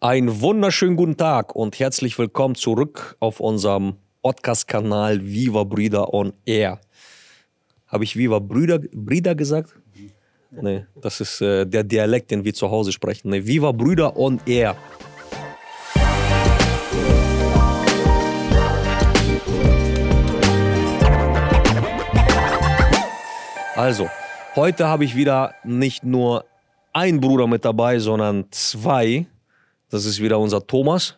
Einen wunderschönen guten Tag und herzlich willkommen zurück auf unserem Podcast-Kanal Viva Brüder on Air. Habe ich Viva Brüder, Brüder gesagt? Nee, das ist äh, der Dialekt, den wir zu Hause sprechen. Nee, Viva Brüder on Air. Also, heute habe ich wieder nicht nur einen Bruder mit dabei, sondern zwei. Das ist wieder unser Thomas,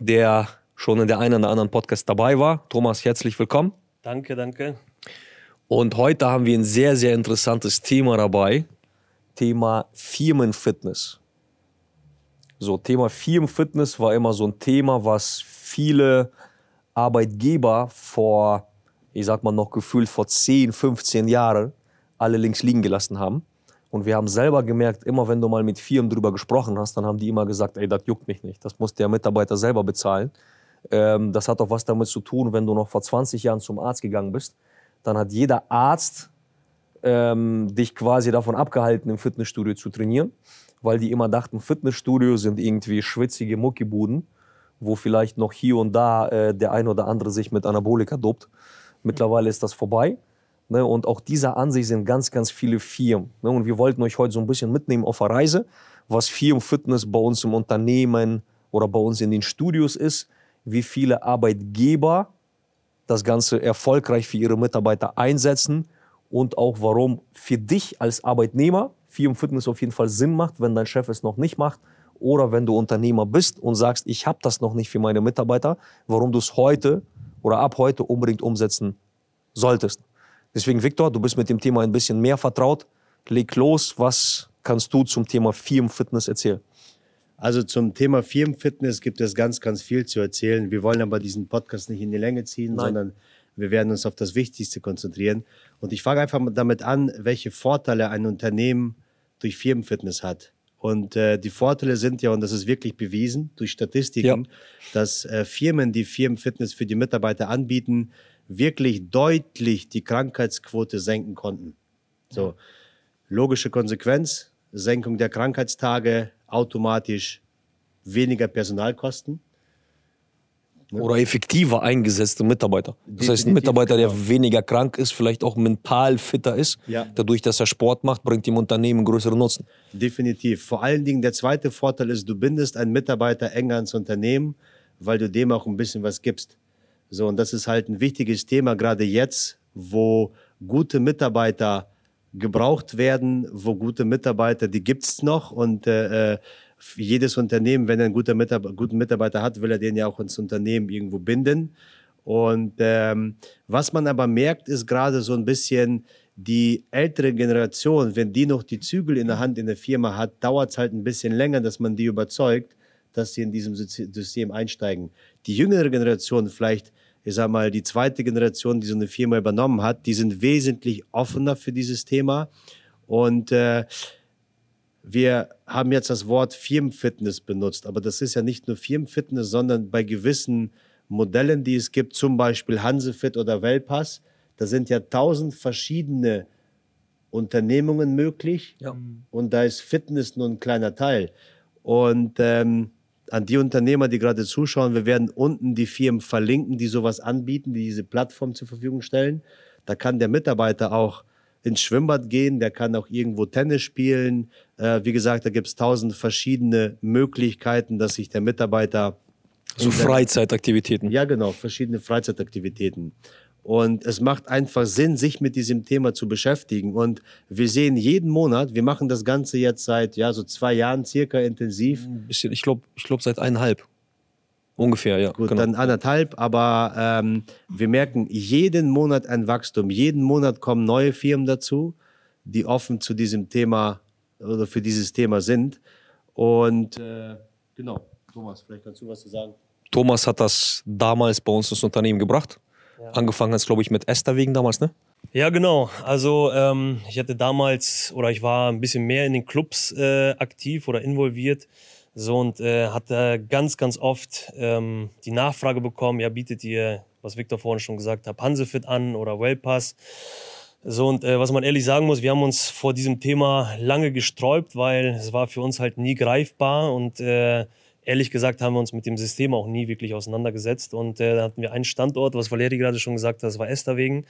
der schon in der einen oder anderen Podcast dabei war. Thomas, herzlich willkommen. Danke, danke. Und heute haben wir ein sehr, sehr interessantes Thema dabei. Thema Firmenfitness. So, Thema Firmenfitness war immer so ein Thema, was viele Arbeitgeber vor, ich sag mal noch gefühlt vor 10, 15 Jahren alle links liegen gelassen haben. Und wir haben selber gemerkt, immer wenn du mal mit Firmen drüber gesprochen hast, dann haben die immer gesagt, ey, das juckt mich nicht. Das muss der Mitarbeiter selber bezahlen. Ähm, das hat auch was damit zu tun, wenn du noch vor 20 Jahren zum Arzt gegangen bist, dann hat jeder Arzt ähm, dich quasi davon abgehalten, im Fitnessstudio zu trainieren, weil die immer dachten, Fitnessstudio sind irgendwie schwitzige Muckibuden, wo vielleicht noch hier und da äh, der ein oder andere sich mit Anabolika dopt. Mittlerweile ist das vorbei. Ne? Und auch dieser Ansicht sind ganz, ganz viele Firmen. Ne? Und wir wollten euch heute so ein bisschen mitnehmen auf eine Reise, was Firmenfitness bei uns im Unternehmen oder bei uns in den Studios ist, wie viele Arbeitgeber das Ganze erfolgreich für ihre Mitarbeiter einsetzen und auch warum für dich als Arbeitnehmer Firmenfitness auf jeden Fall Sinn macht, wenn dein Chef es noch nicht macht oder wenn du Unternehmer bist und sagst, ich habe das noch nicht für meine Mitarbeiter, warum du es heute oder ab heute unbedingt umsetzen solltest. Deswegen, Viktor, du bist mit dem Thema ein bisschen mehr vertraut. Leg los, was kannst du zum Thema Firmenfitness erzählen? Also zum Thema Firmenfitness gibt es ganz, ganz viel zu erzählen. Wir wollen aber diesen Podcast nicht in die Länge ziehen, Nein. sondern wir werden uns auf das Wichtigste konzentrieren. Und ich fange einfach damit an, welche Vorteile ein Unternehmen durch Firmenfitness hat. Und äh, die Vorteile sind ja, und das ist wirklich bewiesen durch Statistiken, ja. dass äh, Firmen, die Firmenfitness für die Mitarbeiter anbieten, wirklich deutlich die Krankheitsquote senken konnten. So, logische Konsequenz, Senkung der Krankheitstage, automatisch weniger Personalkosten. Oder effektiver eingesetzte Mitarbeiter. Das heißt, ein Mitarbeiter, der genau. weniger krank ist, vielleicht auch mental fitter ist, ja. dadurch, dass er Sport macht, bringt dem Unternehmen größeren Nutzen. Definitiv. Vor allen Dingen der zweite Vorteil ist, du bindest einen Mitarbeiter enger ans Unternehmen, weil du dem auch ein bisschen was gibst. So, und das ist halt ein wichtiges Thema, gerade jetzt, wo gute Mitarbeiter gebraucht werden, wo gute Mitarbeiter, die gibt es noch und äh, äh, jedes Unternehmen, wenn er einen guten Mitarbeiter, guten Mitarbeiter hat, will er den ja auch ins Unternehmen irgendwo binden. Und ähm, was man aber merkt, ist gerade so ein bisschen die ältere Generation, wenn die noch die Zügel in der Hand in der Firma hat, dauert es halt ein bisschen länger, dass man die überzeugt, dass sie in diesem System einsteigen. Die jüngere Generation vielleicht ich sag mal, die zweite Generation, die so eine Firma übernommen hat, die sind wesentlich offener für dieses Thema. Und äh, wir haben jetzt das Wort Firmenfitness benutzt, aber das ist ja nicht nur Firmenfitness, sondern bei gewissen Modellen, die es gibt, zum Beispiel Hansefit oder Wellpass, da sind ja tausend verschiedene Unternehmungen möglich ja. und da ist Fitness nur ein kleiner Teil. Und ähm, an die Unternehmer, die gerade zuschauen, wir werden unten die Firmen verlinken, die sowas anbieten, die diese Plattform zur Verfügung stellen. Da kann der Mitarbeiter auch ins Schwimmbad gehen, der kann auch irgendwo Tennis spielen. Äh, wie gesagt, da gibt es tausend verschiedene Möglichkeiten, dass sich der Mitarbeiter. So Freizeitaktivitäten. Ja, genau, verschiedene Freizeitaktivitäten. Und es macht einfach Sinn, sich mit diesem Thema zu beschäftigen. Und wir sehen jeden Monat, wir machen das Ganze jetzt seit ja, so zwei Jahren circa intensiv. Ein bisschen, ich glaube, ich glaub seit eineinhalb. Ungefähr, ja. Gut, genau. dann anderthalb, aber ähm, wir merken jeden Monat ein Wachstum. Jeden Monat kommen neue Firmen dazu, die offen zu diesem Thema oder für dieses Thema sind. Und äh, genau, Thomas, vielleicht kannst du was zu sagen. Thomas hat das damals bei uns ins Unternehmen gebracht. Ja. Angefangen hast, glaube ich, mit Esther wegen damals, ne? Ja, genau. Also ähm, ich hatte damals oder ich war ein bisschen mehr in den Clubs äh, aktiv oder involviert. So und äh, hatte ganz, ganz oft ähm, die Nachfrage bekommen, ja, bietet ihr, was Victor vorhin schon gesagt hat, Hansefit an oder Wellpass. So und äh, was man ehrlich sagen muss, wir haben uns vor diesem Thema lange gesträubt, weil es war für uns halt nie greifbar und äh, ehrlich gesagt haben wir uns mit dem System auch nie wirklich auseinandergesetzt. Und äh, da hatten wir einen Standort, was Valeri gerade schon gesagt hat, das war Esterwegen,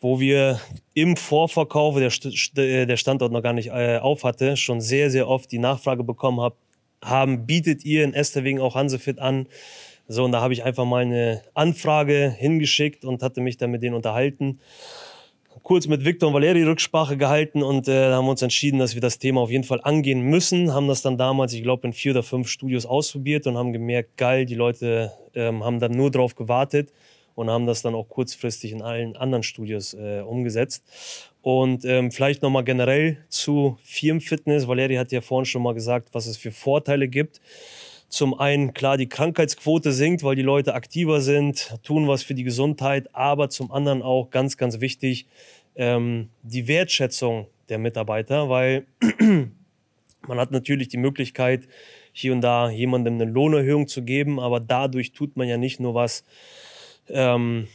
wo wir im Vorverkauf, der, äh, der Standort noch gar nicht äh, auf hatte, schon sehr, sehr oft die Nachfrage bekommen hab, haben, bietet ihr in Esterwegen auch Hansefit an? So, und da habe ich einfach mal eine Anfrage hingeschickt und hatte mich dann mit denen unterhalten kurz mit Victor und Valeri Rücksprache gehalten und äh, haben uns entschieden, dass wir das Thema auf jeden Fall angehen müssen. Haben das dann damals, ich glaube, in vier oder fünf Studios ausprobiert und haben gemerkt, geil, die Leute ähm, haben dann nur drauf gewartet und haben das dann auch kurzfristig in allen anderen Studios äh, umgesetzt. Und ähm, vielleicht nochmal generell zu Firmenfitness. Valeri hat ja vorhin schon mal gesagt, was es für Vorteile gibt. Zum einen, klar, die Krankheitsquote sinkt, weil die Leute aktiver sind, tun was für die Gesundheit, aber zum anderen auch ganz, ganz wichtig, ähm, die Wertschätzung der Mitarbeiter, weil man hat natürlich die Möglichkeit, hier und da jemandem eine Lohnerhöhung zu geben, aber dadurch tut man ja nicht nur was ähm,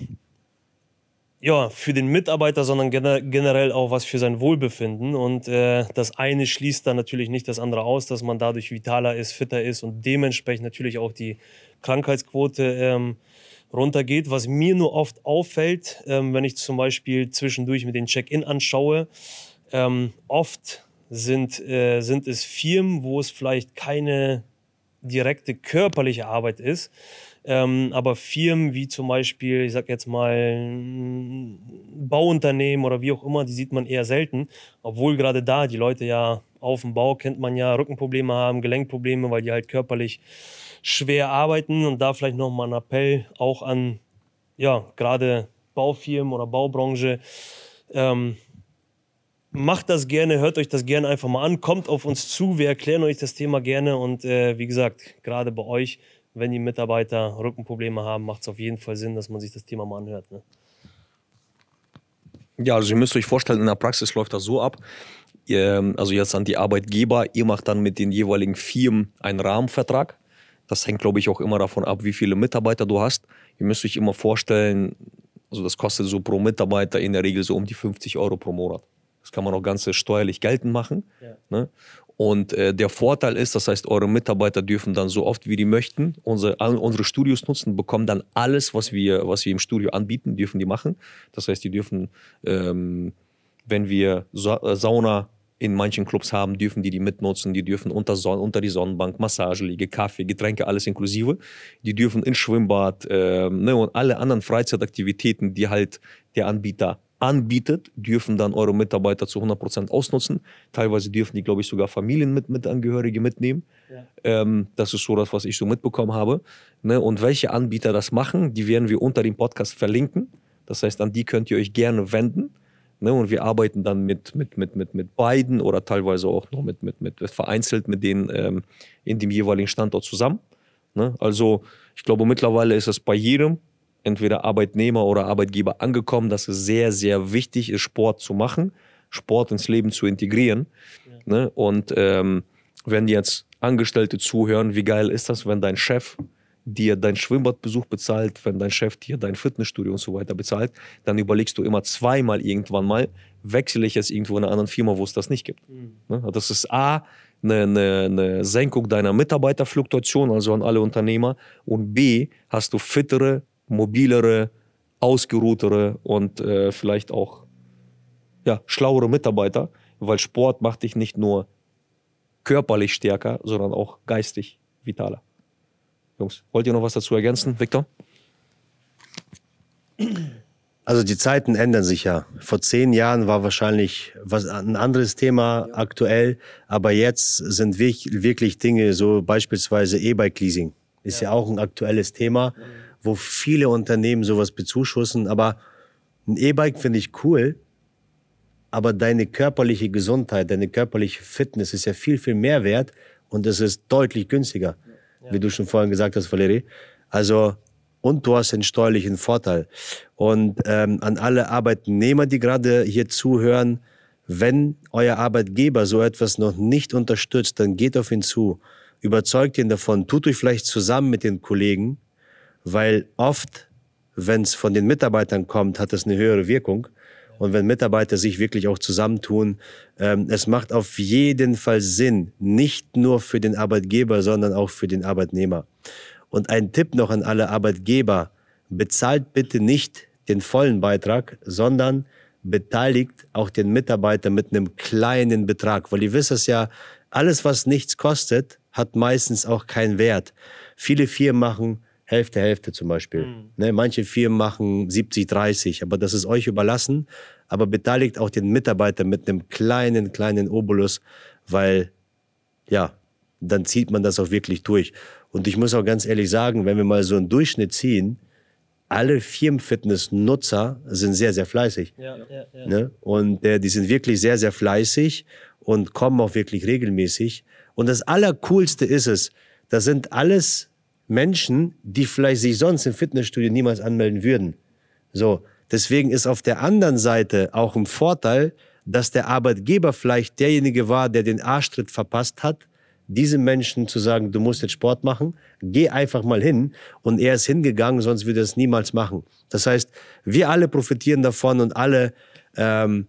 ja, für den Mitarbeiter, sondern generell auch was für sein Wohlbefinden. Und äh, das eine schließt dann natürlich nicht das andere aus, dass man dadurch vitaler ist, fitter ist und dementsprechend natürlich auch die Krankheitsquote ähm, runtergeht. Was mir nur oft auffällt, ähm, wenn ich zum Beispiel zwischendurch mit den Check-in anschaue, ähm, oft sind, äh, sind es Firmen, wo es vielleicht keine direkte körperliche Arbeit ist, ähm, aber Firmen wie zum Beispiel, ich sag jetzt mal, Bauunternehmen oder wie auch immer, die sieht man eher selten. Obwohl gerade da die Leute ja auf dem Bau kennt man ja Rückenprobleme haben, Gelenkprobleme, weil die halt körperlich schwer arbeiten. Und da vielleicht nochmal ein Appell auch an, ja, gerade Baufirmen oder Baubranche. Ähm, macht das gerne, hört euch das gerne einfach mal an, kommt auf uns zu, wir erklären euch das Thema gerne und äh, wie gesagt, gerade bei euch wenn die Mitarbeiter Rückenprobleme haben, macht es auf jeden Fall Sinn, dass man sich das Thema mal anhört. Ne? Ja, also ihr müsst euch vorstellen, in der Praxis läuft das so ab. Ihr, also jetzt an die Arbeitgeber, ihr macht dann mit den jeweiligen Firmen einen Rahmenvertrag. Das hängt, glaube ich, auch immer davon ab, wie viele Mitarbeiter du hast. Ihr müsst euch immer vorstellen, also das kostet so pro Mitarbeiter in der Regel so um die 50 Euro pro Monat. Das kann man auch ganz steuerlich geltend machen. Ja. Ne? Und äh, der Vorteil ist, das heißt, eure Mitarbeiter dürfen dann so oft wie die möchten unsere, unsere Studios nutzen, bekommen dann alles, was wir, was wir im Studio anbieten, dürfen die machen. Das heißt, die dürfen, ähm, wenn wir Sa äh, Sauna in manchen Clubs haben, dürfen die die mitnutzen. Die dürfen unter, Son unter die Sonnenbank, Massageliege, Kaffee, Getränke, alles inklusive. Die dürfen ins Schwimmbad äh, ne, und alle anderen Freizeitaktivitäten, die halt der Anbieter anbietet, dürfen dann eure Mitarbeiter zu 100% ausnutzen. Teilweise dürfen die, glaube ich, sogar Familien mit, mit Angehörige mitnehmen. Ja. Ähm, das ist so das, was ich so mitbekommen habe. Ne? Und welche Anbieter das machen, die werden wir unter dem Podcast verlinken. Das heißt, an die könnt ihr euch gerne wenden. Ne? Und wir arbeiten dann mit, mit, mit, mit, mit beiden oder teilweise auch noch mit, mit, mit vereinzelt mit denen ähm, in dem jeweiligen Standort zusammen. Ne? Also ich glaube, mittlerweile ist es bei jedem entweder Arbeitnehmer oder Arbeitgeber angekommen, dass es sehr, sehr wichtig ist, Sport zu machen, Sport ins Leben zu integrieren. Ja. Ne? Und ähm, wenn jetzt Angestellte zuhören, wie geil ist das, wenn dein Chef dir deinen Schwimmbadbesuch bezahlt, wenn dein Chef dir dein Fitnessstudio und so weiter bezahlt, dann überlegst du immer zweimal irgendwann mal, wechsle ich jetzt irgendwo in einer anderen Firma, wo es das nicht gibt. Mhm. Ne? Das ist A, eine, eine, eine Senkung deiner Mitarbeiterfluktuation, also an alle Unternehmer, und B, hast du fittere, mobilere, ausgeruhtere und äh, vielleicht auch ja, schlauere Mitarbeiter, weil Sport macht dich nicht nur körperlich stärker, sondern auch geistig vitaler. Jungs, wollt ihr noch was dazu ergänzen, Victor? Also die Zeiten ändern sich ja. Vor zehn Jahren war wahrscheinlich was ein anderes Thema ja. aktuell, aber jetzt sind wirklich Dinge, so beispielsweise E-Bike-Leasing, ist ja. ja. auch ein aktuelles Thema. Ja wo viele Unternehmen sowas bezuschussen. Aber ein E-Bike finde ich cool, aber deine körperliche Gesundheit, deine körperliche Fitness ist ja viel, viel mehr wert und es ist deutlich günstiger, ja. wie du schon vorhin gesagt hast, Valerie. Also, und du hast einen steuerlichen Vorteil. Und ähm, an alle Arbeitnehmer, die gerade hier zuhören, wenn euer Arbeitgeber so etwas noch nicht unterstützt, dann geht auf ihn zu, überzeugt ihn davon, tut euch vielleicht zusammen mit den Kollegen weil oft, wenn es von den Mitarbeitern kommt, hat es eine höhere Wirkung. Und wenn Mitarbeiter sich wirklich auch zusammentun, ähm, es macht auf jeden Fall Sinn, nicht nur für den Arbeitgeber, sondern auch für den Arbeitnehmer. Und ein Tipp noch an alle Arbeitgeber, bezahlt bitte nicht den vollen Beitrag, sondern beteiligt auch den Mitarbeiter mit einem kleinen Betrag, weil ihr wisst es ja, alles, was nichts kostet, hat meistens auch keinen Wert. Viele Firmen machen Hälfte, Hälfte zum Beispiel. Mhm. Ne, manche Firmen machen 70, 30, aber das ist euch überlassen. Aber beteiligt auch den Mitarbeiter mit einem kleinen, kleinen Obolus, weil, ja, dann zieht man das auch wirklich durch. Und ich muss auch ganz ehrlich sagen, wenn wir mal so einen Durchschnitt ziehen, alle Firmenfitness-Nutzer sind sehr, sehr fleißig. Ja, ja, ja. Ne? Und äh, die sind wirklich sehr, sehr fleißig und kommen auch wirklich regelmäßig. Und das Allercoolste ist es, das sind alles Menschen, die vielleicht sich sonst im Fitnessstudio niemals anmelden würden. So, deswegen ist auf der anderen Seite auch ein Vorteil, dass der Arbeitgeber vielleicht derjenige war, der den Arschtritt verpasst hat, diesem Menschen zu sagen, du musst jetzt Sport machen, geh einfach mal hin. Und er ist hingegangen, sonst würde er es niemals machen. Das heißt, wir alle profitieren davon und alle ähm,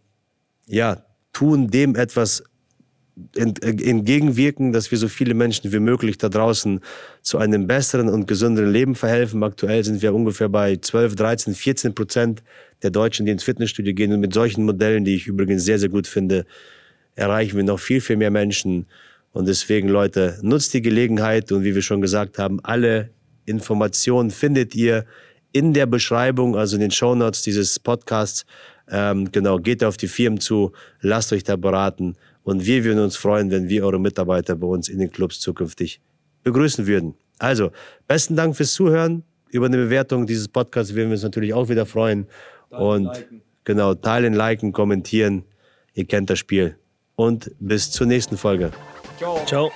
ja, tun dem etwas entgegenwirken, dass wir so viele Menschen wie möglich da draußen zu einem besseren und gesünderen Leben verhelfen. Aktuell sind wir ungefähr bei 12, 13, 14 Prozent der Deutschen, die ins Fitnessstudio gehen. Und mit solchen Modellen, die ich übrigens sehr, sehr gut finde, erreichen wir noch viel, viel mehr Menschen. Und deswegen, Leute, nutzt die Gelegenheit und wie wir schon gesagt haben, alle Informationen findet ihr in der Beschreibung, also in den Shownotes dieses Podcasts. Ähm, genau, geht auf die Firmen zu, lasst euch da beraten. Und wir würden uns freuen, wenn wir eure Mitarbeiter bei uns in den Clubs zukünftig begrüßen würden. Also, besten Dank fürs Zuhören. Über eine Bewertung dieses Podcasts würden wir uns natürlich auch wieder freuen. Teilen, und liken. genau, teilen, liken, kommentieren. Ihr kennt das Spiel. Und bis zur nächsten Folge. Ciao. Ciao.